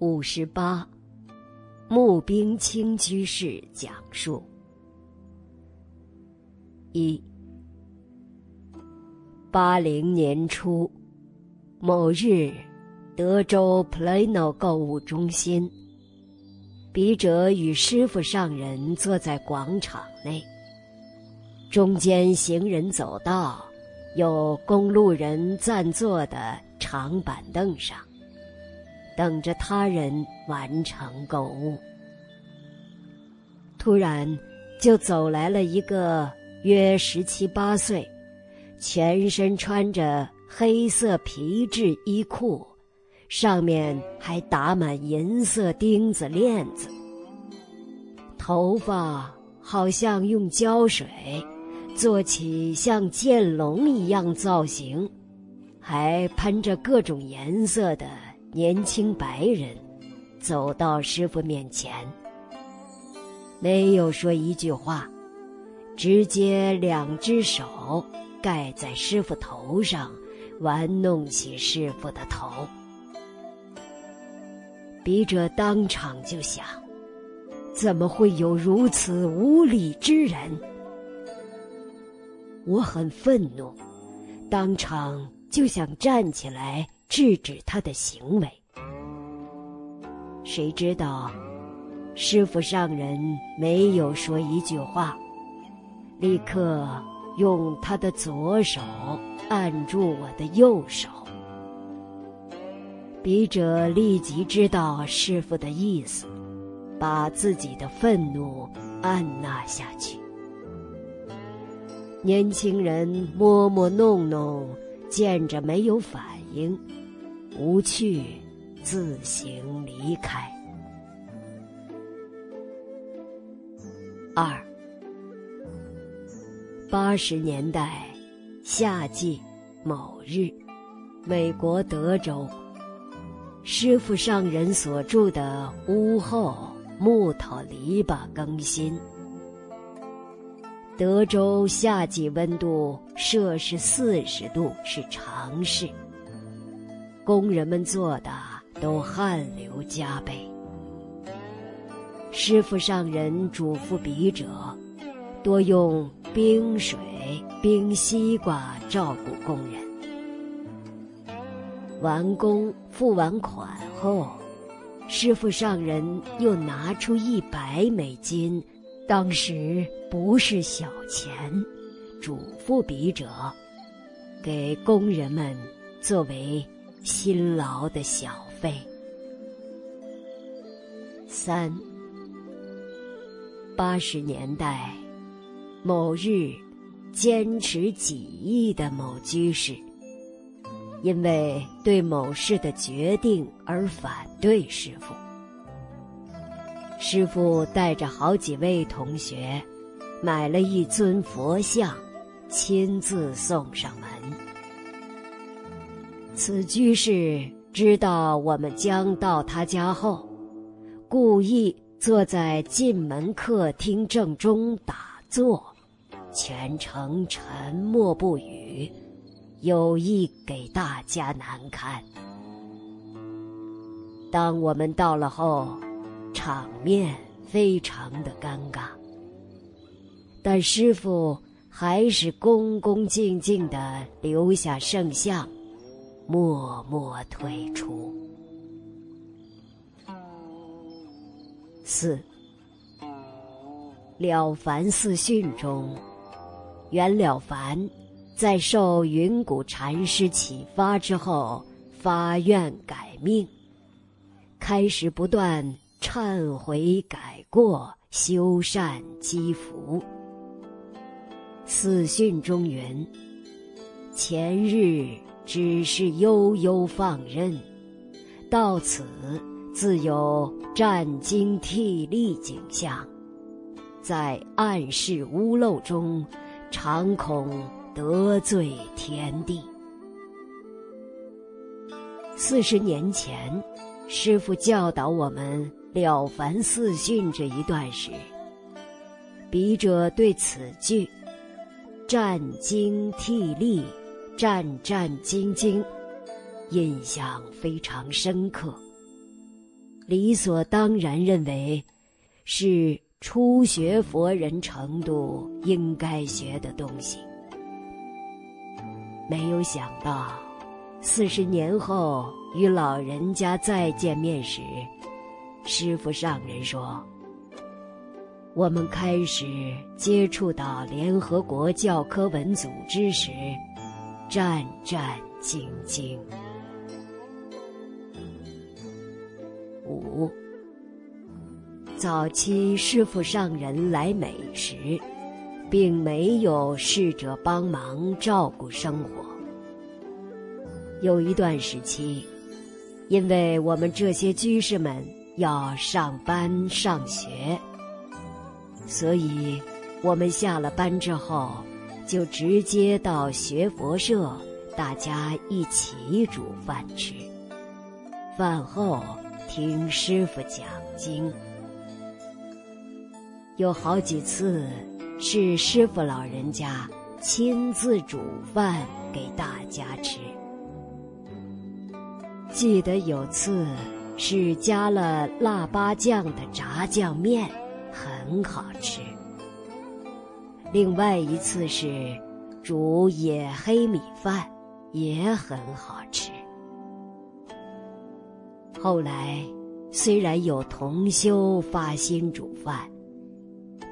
五十八，募兵清居士讲述。一，八零年初，某日，德州 Plano 购物中心，笔者与师傅上人坐在广场内，中间行人走道，有公路人暂坐的长板凳上。等着他人完成购物，突然就走来了一个约十七八岁、全身穿着黑色皮质衣裤，上面还打满银色钉子链子，头发好像用胶水做起像剑龙一样造型，还喷着各种颜色的。年轻白人走到师傅面前，没有说一句话，直接两只手盖在师傅头上，玩弄起师傅的头。笔者当场就想：怎么会有如此无礼之人？我很愤怒，当场就想站起来。制止他的行为。谁知道，师傅上人没有说一句话，立刻用他的左手按住我的右手。笔者立即知道师傅的意思，把自己的愤怒按捺下去。年轻人摸摸弄弄，见着没有反应。无趣，自行离开。二，八十年代夏季某日，美国德州，师傅上人所住的屋后木头篱笆更新。德州夏季温度摄氏四十度是常事。工人们做的都汗流浃背。师傅上人嘱咐笔者，多用冰水冰西瓜照顾工人。完工付完款后，师傅上人又拿出一百美金，当时不是小钱，嘱咐笔者，给工人们作为。辛劳的小费。三八十年代某日，坚持己意的某居士，因为对某事的决定而反对师傅。师傅带着好几位同学，买了一尊佛像，亲自送上门。此居士知道我们将到他家后，故意坐在进门客厅正中打坐，全程沉默不语，有意给大家难堪。当我们到了后，场面非常的尴尬，但师傅还是恭恭敬敬的留下圣像。默默退出。四，《了凡四训》中，袁了凡在受云谷禅师启发之后，发愿改命，开始不断忏悔改过、修善积福。四训中云：“前日。”只是悠悠放任，到此自有战惊惕厉景象，在暗室屋漏中，常恐得罪天地。四十年前，师傅教导我们《了凡四训》这一段时，笔者对此句“战惊惕厉”。战战兢兢，印象非常深刻。理所当然认为是初学佛人程度应该学的东西。没有想到，四十年后与老人家再见面时，师傅上人说：“我们开始接触到联合国教科文组织时，战战兢兢。”五，早期师傅上人来美时。并没有侍者帮忙照顾生活。有一段时期，因为我们这些居士们要上班上学，所以我们下了班之后就直接到学佛社，大家一起煮饭吃。饭后听师傅讲经，有好几次。是师傅老人家亲自煮饭给大家吃。记得有次是加了腊八酱的炸酱面，很好吃。另外一次是煮野黑米饭，也很好吃。后来虽然有同修发心煮饭。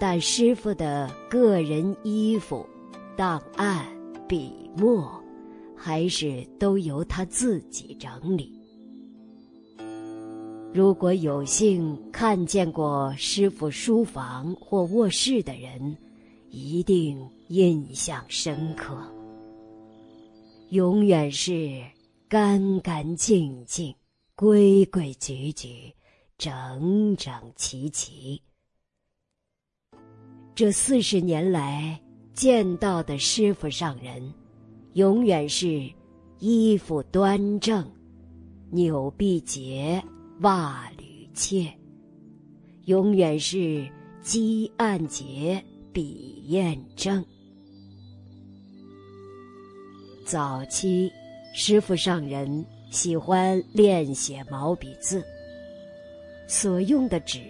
但师傅的个人衣服、档案、笔墨，还是都由他自己整理。如果有幸看见过师傅书房或卧室的人，一定印象深刻。永远是干干净净、规规矩矩、整整齐齐。这四十年来见到的师傅上人，永远是衣服端正，纽必结，袜履切；永远是肌按结，笔砚证。早期师傅上人喜欢练写毛笔字，所用的纸。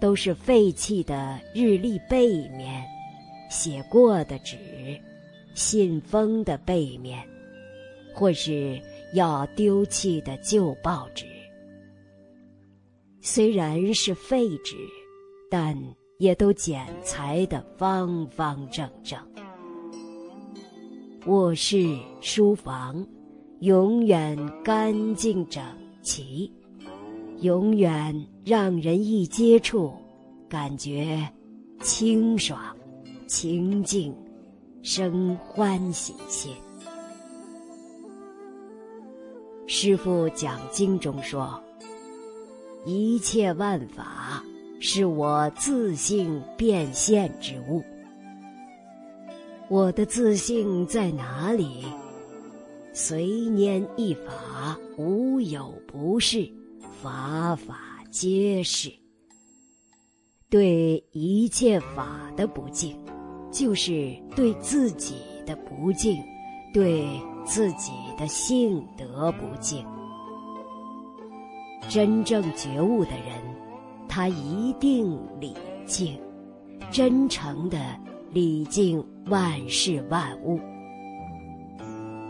都是废弃的日历背面，写过的纸，信封的背面，或是要丢弃的旧报纸。虽然是废纸，但也都剪裁的方方正正。卧室、书房，永远干净整齐。永远让人一接触，感觉清爽、清净，生欢喜心。师父讲经中说：“一切万法是我自性变现之物。我的自性在哪里？随念一法，无有不是。”法法皆是，对一切法的不敬，就是对自己的不敬，对自己的性德不敬。真正觉悟的人，他一定礼敬，真诚的礼敬万事万物，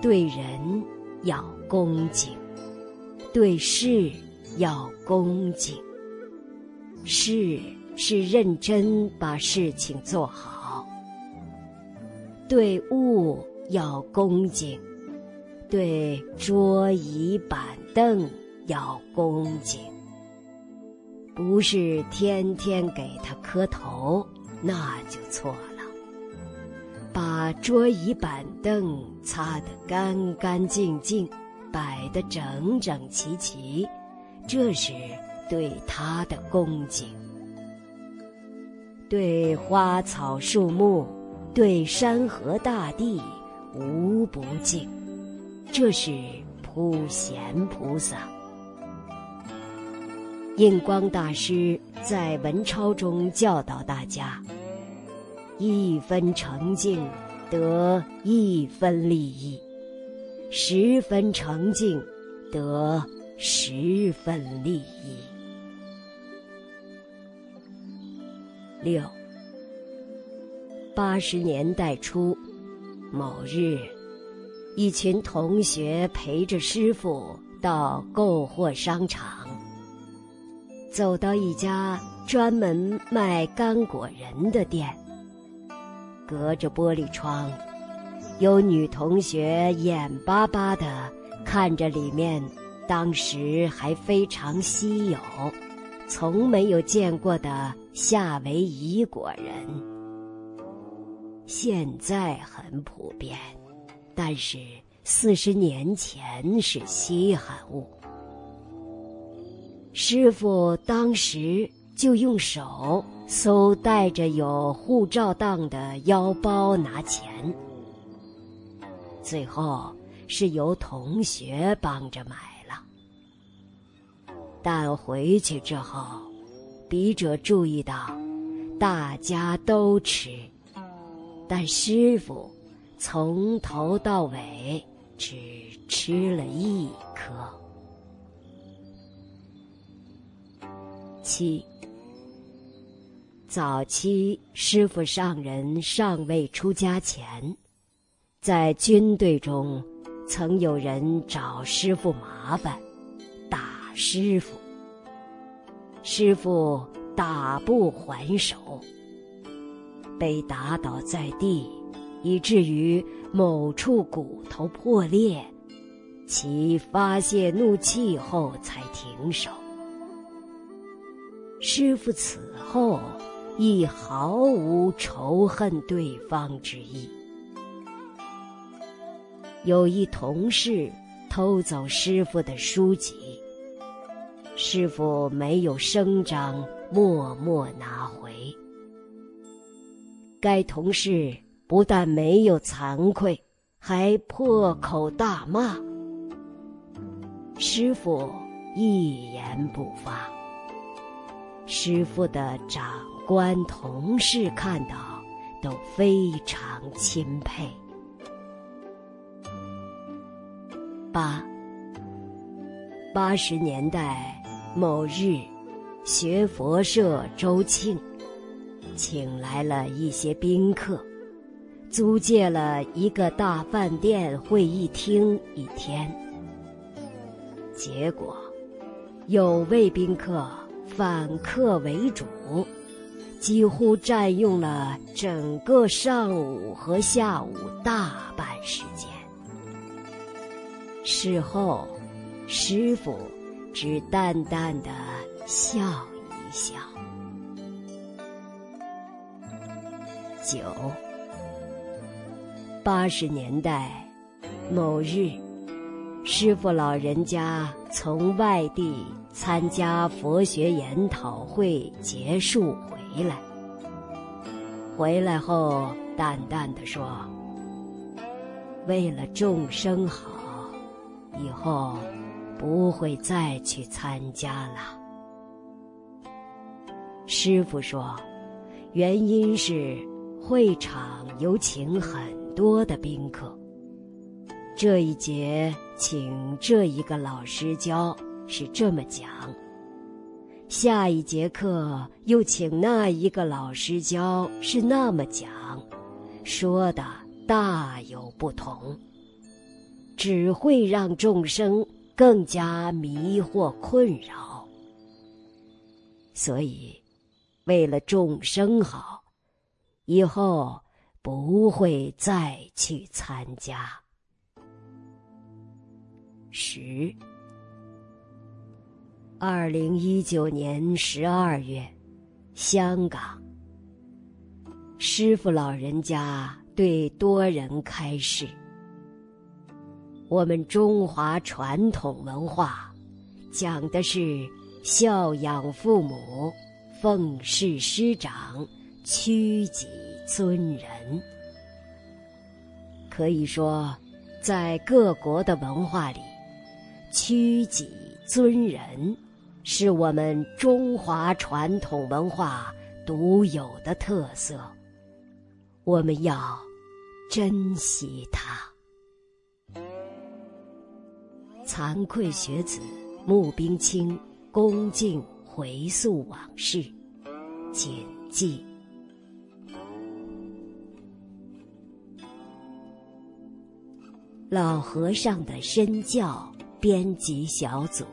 对人要恭敬，对事。要恭敬，事是认真把事情做好；对物要恭敬，对桌椅板凳要恭敬。不是天天给他磕头，那就错了。把桌椅板凳擦得干干净净，摆得整整齐齐。这是对他的恭敬，对花草树木，对山河大地无不敬。这是普贤菩萨。印光大师在文钞中教导大家：“一分诚敬，得一分利益；十分诚敬，得十分利益。”六。八十年代初，某日，一群同学陪着师傅到购货商场。走到一家专门卖干果仁的店。隔着玻璃窗，有女同学眼巴巴的看着里面当时还非常稀有、从没有见过的夏威夷果仁。现在很普遍，但是四十年前是稀罕物。师傅当时就用手搜带着有护照档的腰包拿钱，最后是由同学帮着买了。但回去之后，笔者注意到，大家都吃。但师傅从头到尾只吃了一颗。七，早期师傅上人尚未出家前，在军队中曾有人找师傅麻烦，打师傅，师傅打不还手。被打倒在地，以至于某处骨头破裂，其发泄怒气后才停手。师傅此后亦毫无仇恨对方之意。有一同事偷走师傅的书籍，师傅没有声张，默默拿回。该同事不但没有惭愧，还破口大骂。师傅一言不发。师傅的长官同事看到都非常钦佩。八八十年代某日，学佛社周庆。请来了一些宾客，租借了一个大饭店会议厅一天。结果，有位宾客反客为主，几乎占用了整个上午和下午大半时间。事后，师傅只淡淡的笑一笑。九八十年代某日，师傅老人家从外地参加佛学研讨会结束回来，回来后淡淡的说：“为了众生好，以后不会再去参加了。”师傅说，原因是。会场有请很多的宾客。这一节请这一个老师教是这么讲，下一节课又请那一个老师教是那么讲，说的大有不同，只会让众生更加迷惑困扰。所以，为了众生好。以后不会再去参加。十，二零一九年十二月，香港，师傅老人家对多人开示：我们中华传统文化讲的是孝养父母，奉事师长。屈己尊人，可以说，在各国的文化里，屈己尊人，是我们中华传统文化独有的特色。我们要珍惜它。惭愧学子穆冰清恭敬回溯往事，谨记。老和尚的身教，编辑小组。